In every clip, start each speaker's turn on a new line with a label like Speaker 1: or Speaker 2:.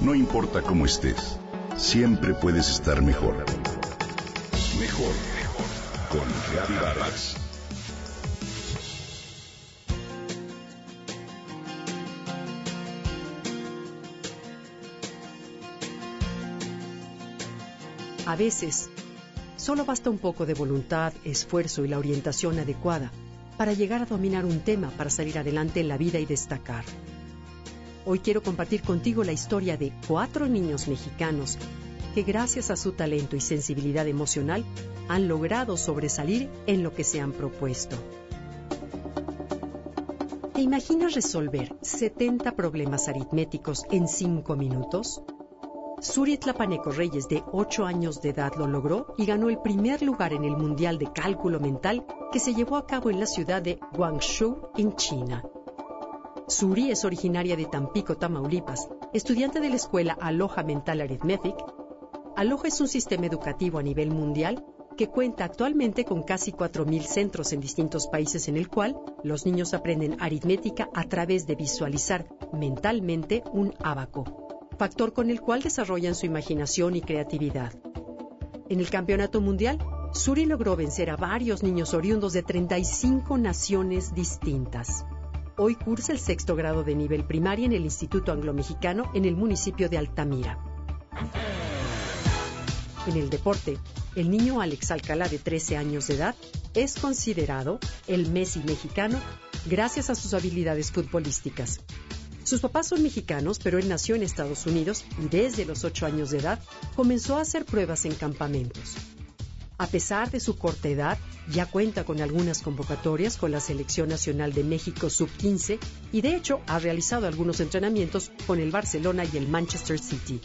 Speaker 1: No importa cómo estés, siempre puedes estar mejor. Mejor, mejor. Con Reavivadas.
Speaker 2: A veces, solo basta un poco de voluntad, esfuerzo y la orientación adecuada para llegar a dominar un tema para salir adelante en la vida y destacar. Hoy quiero compartir contigo la historia de cuatro niños mexicanos que gracias a su talento y sensibilidad emocional han logrado sobresalir en lo que se han propuesto. ¿Te imaginas resolver 70 problemas aritméticos en 5 minutos? Suri Tlapaneco Reyes, de 8 años de edad, lo logró y ganó el primer lugar en el Mundial de Cálculo Mental que se llevó a cabo en la ciudad de Guangzhou, en China. Suri es originaria de Tampico, Tamaulipas, estudiante de la escuela Aloha Mental Arithmetic. Aloha es un sistema educativo a nivel mundial que cuenta actualmente con casi 4.000 centros en distintos países en el cual los niños aprenden aritmética a través de visualizar mentalmente un abaco factor con el cual desarrollan su imaginación y creatividad. En el Campeonato Mundial, Suri logró vencer a varios niños oriundos de 35 naciones distintas. Hoy cursa el sexto grado de nivel primaria en el Instituto Anglo-Mexicano en el municipio de Altamira. En el deporte, el niño Alex Alcalá de 13 años de edad es considerado el Messi mexicano gracias a sus habilidades futbolísticas. Sus papás son mexicanos, pero él nació en Estados Unidos y desde los 8 años de edad comenzó a hacer pruebas en campamentos. A pesar de su corta edad, ya cuenta con algunas convocatorias con la Selección Nacional de México Sub-15 y de hecho ha realizado algunos entrenamientos con el Barcelona y el Manchester City.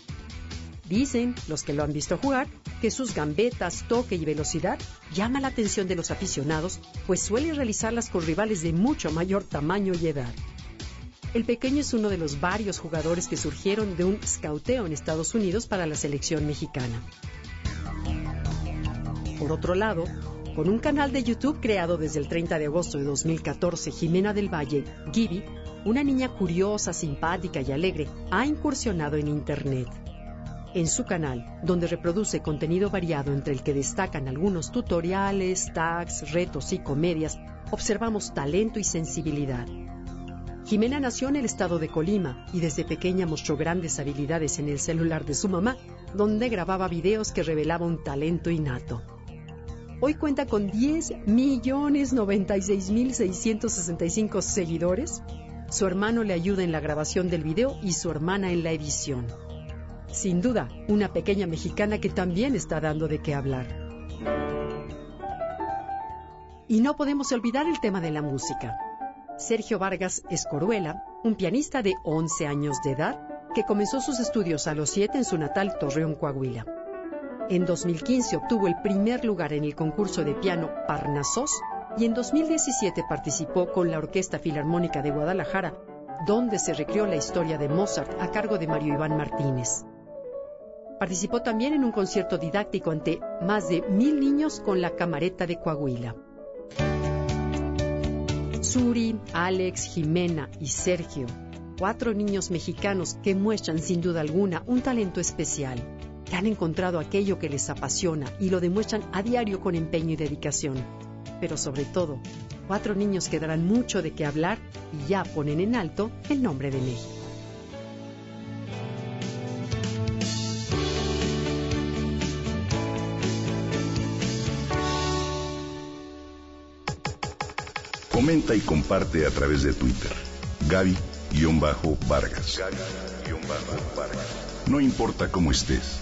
Speaker 2: Dicen los que lo han visto jugar que sus gambetas, toque y velocidad llama la atención de los aficionados, pues suele realizarlas con rivales de mucho mayor tamaño y edad. El pequeño es uno de los varios jugadores que surgieron de un scouteo en Estados Unidos para la selección mexicana. Por otro lado, con un canal de YouTube creado desde el 30 de agosto de 2014, Jimena del Valle, Gibi, una niña curiosa, simpática y alegre, ha incursionado en Internet. En su canal, donde reproduce contenido variado entre el que destacan algunos tutoriales, tags, retos y comedias, observamos talento y sensibilidad. Jimena nació en el estado de Colima y desde pequeña mostró grandes habilidades en el celular de su mamá, donde grababa videos que revelaban un talento innato. Hoy cuenta con 10 millones 96 mil 665 seguidores. Su hermano le ayuda en la grabación del video y su hermana en la edición. Sin duda, una pequeña mexicana que también está dando de qué hablar. Y no podemos olvidar el tema de la música. Sergio Vargas Escoruela, un pianista de 11 años de edad, que comenzó sus estudios a los 7 en su natal Torreón, Coahuila. En 2015 obtuvo el primer lugar en el concurso de piano Parnasos y en 2017 participó con la Orquesta Filarmónica de Guadalajara, donde se recreó la historia de Mozart a cargo de Mario Iván Martínez. Participó también en un concierto didáctico ante más de mil niños con la camareta de Coahuila. Suri, Alex, Jimena y Sergio, cuatro niños mexicanos que muestran sin duda alguna un talento especial, han encontrado aquello que les apasiona y lo demuestran a diario con empeño y dedicación. Pero sobre todo, cuatro niños que darán mucho de qué hablar y ya ponen en alto el nombre de México.
Speaker 1: Comenta y comparte a través de Twitter. Gaby-Vargas. No importa cómo estés,